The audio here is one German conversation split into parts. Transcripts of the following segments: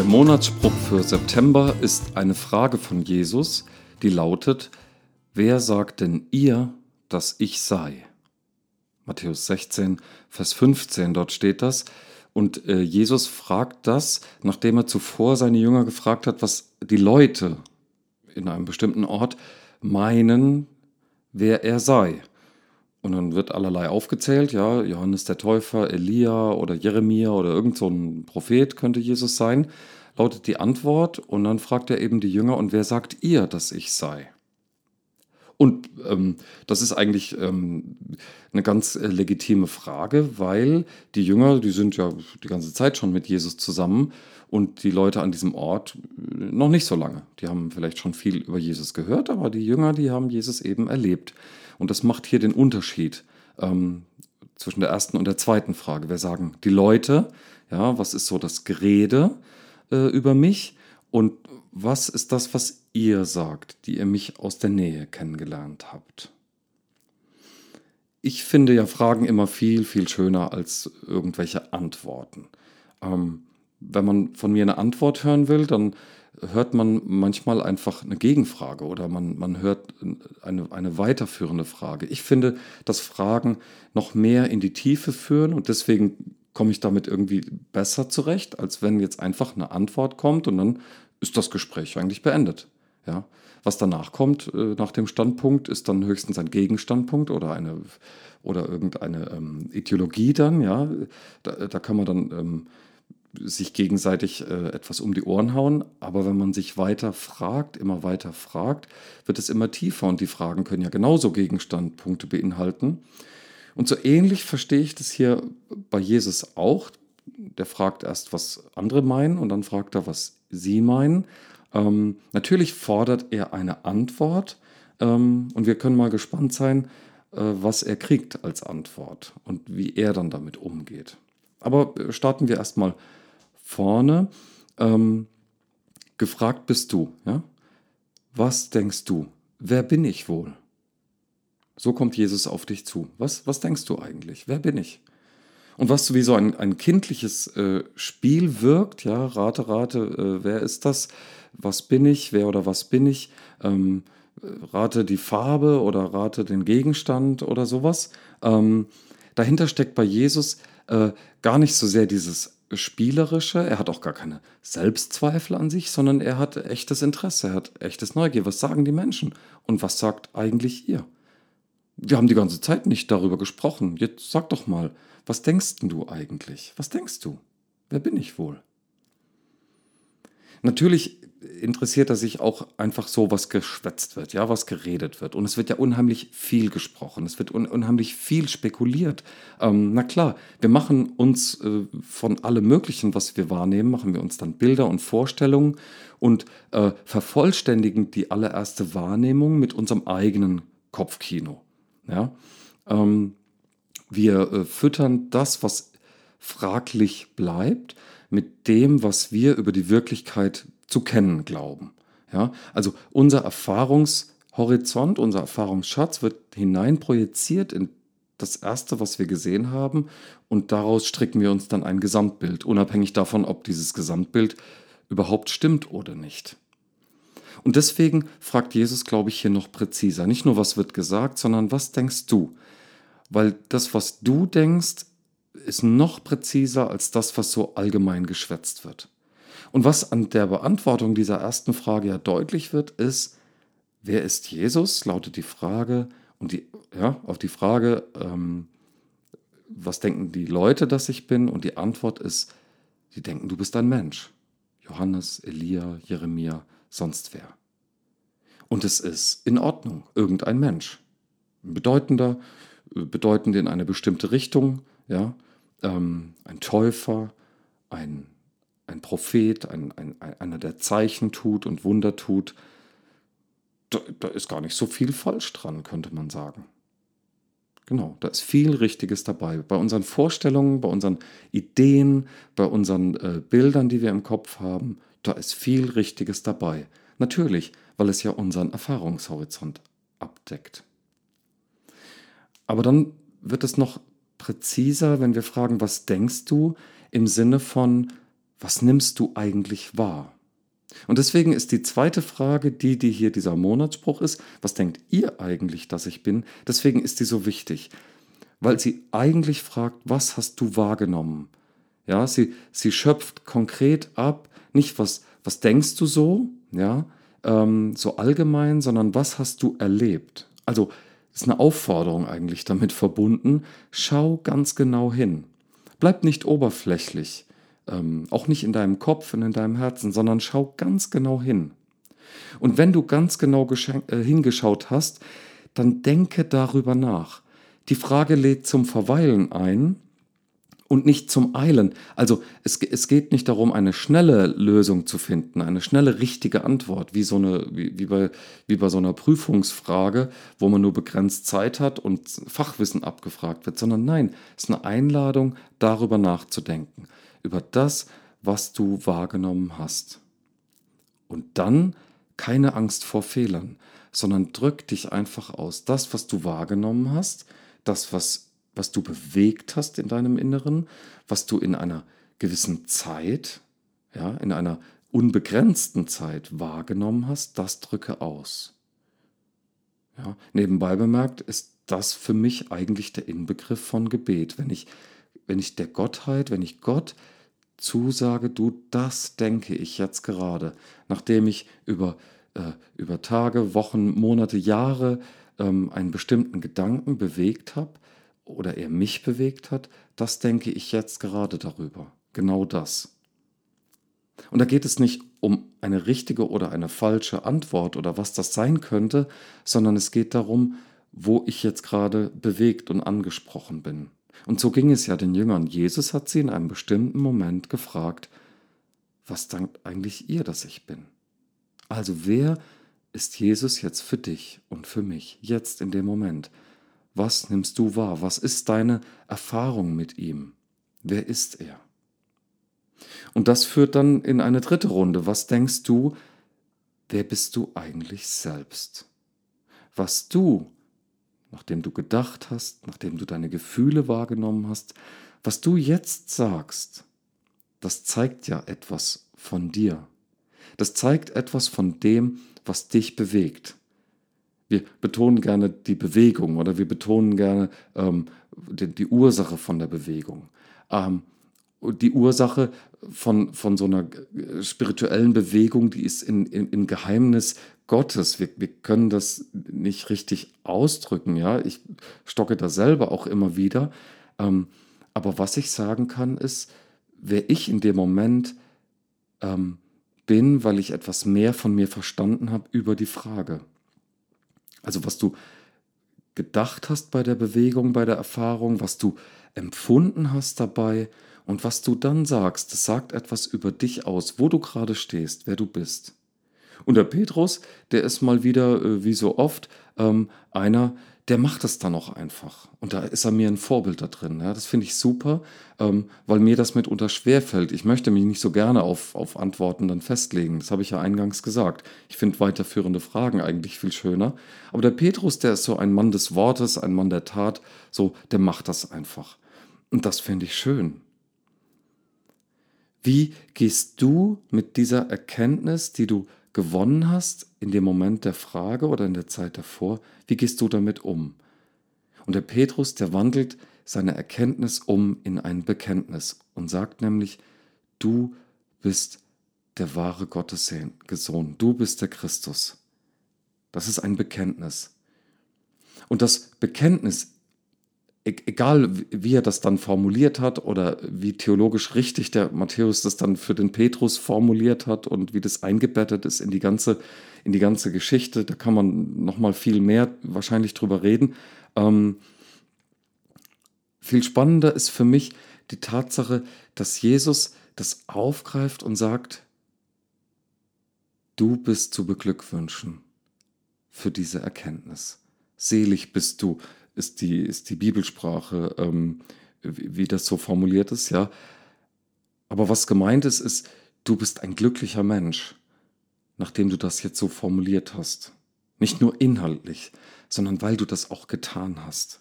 Monatsspruch für September ist eine Frage von Jesus, die lautet, wer sagt denn ihr, dass ich sei? Matthäus 16, Vers 15, dort steht das. Und äh, Jesus fragt das, nachdem er zuvor seine Jünger gefragt hat, was die Leute in einem bestimmten Ort meinen, wer er sei. Und dann wird allerlei aufgezählt, ja, Johannes der Täufer, Elia oder Jeremia oder irgend so ein Prophet könnte Jesus sein, lautet die Antwort. Und dann fragt er eben die Jünger, und wer sagt ihr, dass ich sei? Und ähm, das ist eigentlich ähm, eine ganz äh, legitime Frage, weil die Jünger, die sind ja die ganze Zeit schon mit Jesus zusammen und die Leute an diesem Ort äh, noch nicht so lange. Die haben vielleicht schon viel über Jesus gehört, aber die Jünger, die haben Jesus eben erlebt. Und das macht hier den Unterschied ähm, zwischen der ersten und der zweiten Frage. Wir sagen die Leute, ja, was ist so das Gerede äh, über mich und was ist das, was ihr sagt, die ihr mich aus der Nähe kennengelernt habt? Ich finde ja Fragen immer viel, viel schöner als irgendwelche Antworten. Ähm, wenn man von mir eine Antwort hören will, dann hört man manchmal einfach eine Gegenfrage oder man, man hört eine, eine weiterführende Frage. Ich finde, dass Fragen noch mehr in die Tiefe führen und deswegen komme ich damit irgendwie besser zurecht, als wenn jetzt einfach eine Antwort kommt und dann ist das Gespräch eigentlich beendet. Ja? Was danach kommt, äh, nach dem Standpunkt, ist dann höchstens ein Gegenstandpunkt oder eine oder irgendeine ähm, Ideologie dann, ja. Da, da kann man dann ähm, sich gegenseitig äh, etwas um die Ohren hauen. Aber wenn man sich weiter fragt, immer weiter fragt, wird es immer tiefer und die Fragen können ja genauso Gegenstandpunkte beinhalten. Und so ähnlich verstehe ich das hier bei Jesus auch. Der fragt erst, was andere meinen und dann fragt er, was sie meinen. Ähm, natürlich fordert er eine Antwort ähm, und wir können mal gespannt sein, äh, was er kriegt als Antwort und wie er dann damit umgeht. Aber äh, starten wir erstmal vorne. Ähm, gefragt bist du, ja? Was denkst du? Wer bin ich wohl? So kommt Jesus auf dich zu. Was, was denkst du eigentlich? Wer bin ich? Und was wie so ein, ein kindliches äh, Spiel wirkt, ja, rate, rate, äh, wer ist das? Was bin ich? Wer oder was bin ich? Ähm, rate die Farbe oder rate den Gegenstand oder sowas. Ähm, dahinter steckt bei Jesus äh, gar nicht so sehr dieses Spielerische, er hat auch gar keine Selbstzweifel an sich, sondern er hat echtes Interesse, er hat echtes Neugier. Was sagen die Menschen? Und was sagt eigentlich ihr? Wir haben die ganze Zeit nicht darüber gesprochen. Jetzt sag doch mal, was denkst du eigentlich? Was denkst du? Wer bin ich wohl? Natürlich interessiert er sich auch einfach so, was geschwätzt wird, ja, was geredet wird. Und es wird ja unheimlich viel gesprochen, es wird un unheimlich viel spekuliert. Ähm, na klar, wir machen uns äh, von allem Möglichen, was wir wahrnehmen, machen wir uns dann Bilder und Vorstellungen und äh, vervollständigen die allererste Wahrnehmung mit unserem eigenen Kopfkino. Ja? Ähm, wir äh, füttern das, was fraglich bleibt, mit dem, was wir über die Wirklichkeit zu kennen glauben. Ja, also unser Erfahrungshorizont, unser Erfahrungsschatz wird hineinprojiziert in das Erste, was wir gesehen haben, und daraus stricken wir uns dann ein Gesamtbild, unabhängig davon, ob dieses Gesamtbild überhaupt stimmt oder nicht. Und deswegen fragt Jesus, glaube ich, hier noch präziser. Nicht nur, was wird gesagt, sondern was denkst du? Weil das, was du denkst, ist noch präziser als das, was so allgemein geschwätzt wird. Und was an der Beantwortung dieser ersten Frage ja deutlich wird, ist, wer ist Jesus? lautet die Frage. Und die, ja, auf die Frage, ähm, was denken die Leute, dass ich bin? Und die Antwort ist, die denken, du bist ein Mensch. Johannes, Elia, Jeremia, sonst wer. Und es ist in Ordnung, irgendein Mensch. Ein bedeutender, bedeutend in eine bestimmte Richtung, ja, ähm, ein Täufer, ein ein Prophet, ein, ein, einer, der Zeichen tut und Wunder tut, da, da ist gar nicht so viel falsch dran, könnte man sagen. Genau, da ist viel Richtiges dabei. Bei unseren Vorstellungen, bei unseren Ideen, bei unseren äh, Bildern, die wir im Kopf haben, da ist viel Richtiges dabei. Natürlich, weil es ja unseren Erfahrungshorizont abdeckt. Aber dann wird es noch präziser, wenn wir fragen, was denkst du im Sinne von, was nimmst du eigentlich wahr? Und deswegen ist die zweite Frage, die, die hier dieser Monatsspruch ist, was denkt ihr eigentlich, dass ich bin? Deswegen ist die so wichtig, weil sie eigentlich fragt, was hast du wahrgenommen? Ja, sie, sie schöpft konkret ab, nicht was, was denkst du so, ja, ähm, so allgemein, sondern was hast du erlebt? Also ist eine Aufforderung eigentlich damit verbunden. Schau ganz genau hin. Bleib nicht oberflächlich, ähm, auch nicht in deinem Kopf und in deinem Herzen, sondern schau ganz genau hin. Und wenn du ganz genau äh, hingeschaut hast, dann denke darüber nach. Die Frage lädt zum Verweilen ein und nicht zum Eilen. Also es, es geht nicht darum, eine schnelle Lösung zu finden, eine schnelle richtige Antwort, wie, so eine, wie, wie, bei, wie bei so einer Prüfungsfrage, wo man nur begrenzt Zeit hat und Fachwissen abgefragt wird, sondern nein, es ist eine Einladung, darüber nachzudenken, über das, was du wahrgenommen hast. Und dann keine Angst vor Fehlern, sondern drück dich einfach aus. Das, was du wahrgenommen hast, das, was was du bewegt hast in deinem Inneren, was du in einer gewissen Zeit, ja, in einer unbegrenzten Zeit wahrgenommen hast, das drücke aus. Ja, nebenbei bemerkt ist das für mich eigentlich der Inbegriff von Gebet. Wenn ich, wenn ich der Gottheit, wenn ich Gott zusage, du, das denke ich jetzt gerade, nachdem ich über, äh, über Tage, Wochen, Monate, Jahre ähm, einen bestimmten Gedanken bewegt habe, oder er mich bewegt hat, das denke ich jetzt gerade darüber. Genau das. Und da geht es nicht um eine richtige oder eine falsche Antwort oder was das sein könnte, sondern es geht darum, wo ich jetzt gerade bewegt und angesprochen bin. Und so ging es ja den Jüngern. Jesus hat sie in einem bestimmten Moment gefragt, was dankt eigentlich ihr, dass ich bin? Also wer ist Jesus jetzt für dich und für mich, jetzt in dem Moment? Was nimmst du wahr? Was ist deine Erfahrung mit ihm? Wer ist er? Und das führt dann in eine dritte Runde. Was denkst du, wer bist du eigentlich selbst? Was du, nachdem du gedacht hast, nachdem du deine Gefühle wahrgenommen hast, was du jetzt sagst, das zeigt ja etwas von dir. Das zeigt etwas von dem, was dich bewegt. Wir betonen gerne die Bewegung oder wir betonen gerne ähm, die, die, Ursache von der Bewegung. Ähm, die Ursache von, von so einer spirituellen Bewegung, die ist in, in, im Geheimnis Gottes. Wir, wir können das nicht richtig ausdrücken. Ja? Ich stocke da selber auch immer wieder. Ähm, aber was ich sagen kann, ist, wer ich in dem Moment ähm, bin, weil ich etwas mehr von mir verstanden habe über die Frage. Also was du gedacht hast bei der Bewegung, bei der Erfahrung, was du empfunden hast dabei und was du dann sagst, das sagt etwas über dich aus, wo du gerade stehst, wer du bist. Und der Petrus, der ist mal wieder, äh, wie so oft, ähm, einer, der macht das dann auch einfach. Und da ist er mir ein Vorbild da drin. Ja, das finde ich super, ähm, weil mir das mitunter schwerfällt. Ich möchte mich nicht so gerne auf, auf Antworten dann festlegen. Das habe ich ja eingangs gesagt. Ich finde weiterführende Fragen eigentlich viel schöner. Aber der Petrus, der ist so ein Mann des Wortes, ein Mann der Tat, so, der macht das einfach. Und das finde ich schön. Wie gehst du mit dieser Erkenntnis, die du gewonnen hast in dem Moment der Frage oder in der Zeit davor, wie gehst du damit um? Und der Petrus, der wandelt seine Erkenntnis um in ein Bekenntnis und sagt nämlich, du bist der wahre Gottessohn, du bist der Christus. Das ist ein Bekenntnis. Und das Bekenntnis egal wie er das dann formuliert hat oder wie theologisch richtig der Matthäus das dann für den Petrus formuliert hat und wie das eingebettet ist in die ganze, in die ganze Geschichte, da kann man nochmal viel mehr wahrscheinlich drüber reden. Ähm, viel spannender ist für mich die Tatsache, dass Jesus das aufgreift und sagt, du bist zu beglückwünschen für diese Erkenntnis. Selig bist du, ist die, ist die Bibelsprache, ähm, wie, wie das so formuliert ist, ja. Aber was gemeint ist, ist, du bist ein glücklicher Mensch, nachdem du das jetzt so formuliert hast. Nicht nur inhaltlich, sondern weil du das auch getan hast.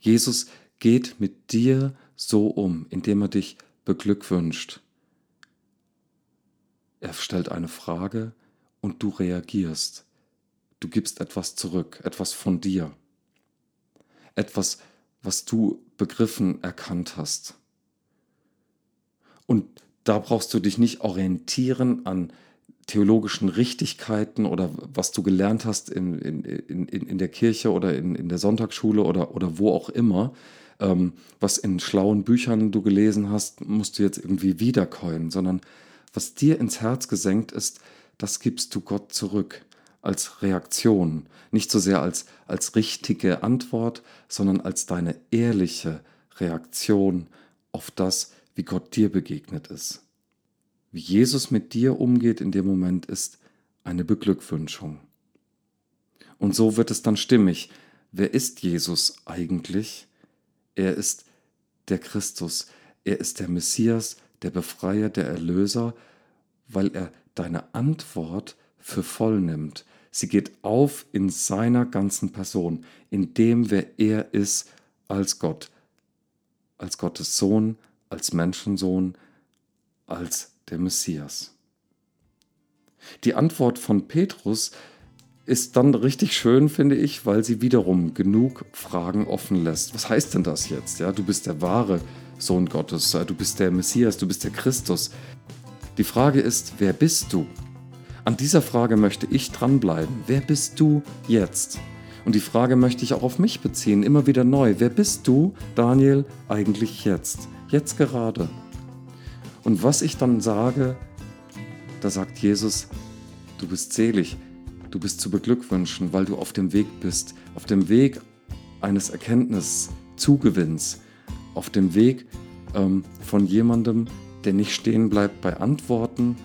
Jesus geht mit dir so um, indem er dich beglückwünscht. Er stellt eine Frage und du reagierst. Du gibst etwas zurück, etwas von dir. Etwas, was du begriffen, erkannt hast. Und da brauchst du dich nicht orientieren an theologischen Richtigkeiten oder was du gelernt hast in, in, in, in der Kirche oder in, in der Sonntagsschule oder, oder wo auch immer, ähm, was in schlauen Büchern du gelesen hast, musst du jetzt irgendwie wiederkäuen, sondern was dir ins Herz gesenkt ist, das gibst du Gott zurück als Reaktion, nicht so sehr als, als richtige Antwort, sondern als deine ehrliche Reaktion auf das, wie Gott dir begegnet ist. Wie Jesus mit dir umgeht in dem Moment ist eine Beglückwünschung. Und so wird es dann stimmig. Wer ist Jesus eigentlich? Er ist der Christus, er ist der Messias, der Befreier, der Erlöser, weil er deine Antwort für voll nimmt. Sie geht auf in seiner ganzen Person, in dem, wer er ist als Gott, als Gottes Sohn, als Menschensohn, als der Messias. Die Antwort von Petrus ist dann richtig schön, finde ich, weil sie wiederum genug Fragen offen lässt. Was heißt denn das jetzt? Ja, du bist der wahre Sohn Gottes, du bist der Messias, du bist der Christus. Die Frage ist, wer bist du? An dieser Frage möchte ich dranbleiben. Wer bist du jetzt? Und die Frage möchte ich auch auf mich beziehen, immer wieder neu. Wer bist du, Daniel, eigentlich jetzt? Jetzt gerade. Und was ich dann sage, da sagt Jesus, du bist selig, du bist zu beglückwünschen, weil du auf dem Weg bist, auf dem Weg eines Erkenntniszugewinns, auf dem Weg ähm, von jemandem, der nicht stehen bleibt bei Antworten,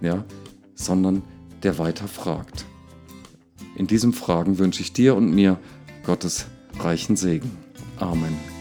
ja, sondern der weiter fragt. In diesem Fragen wünsche ich dir und mir Gottes reichen Segen. Amen.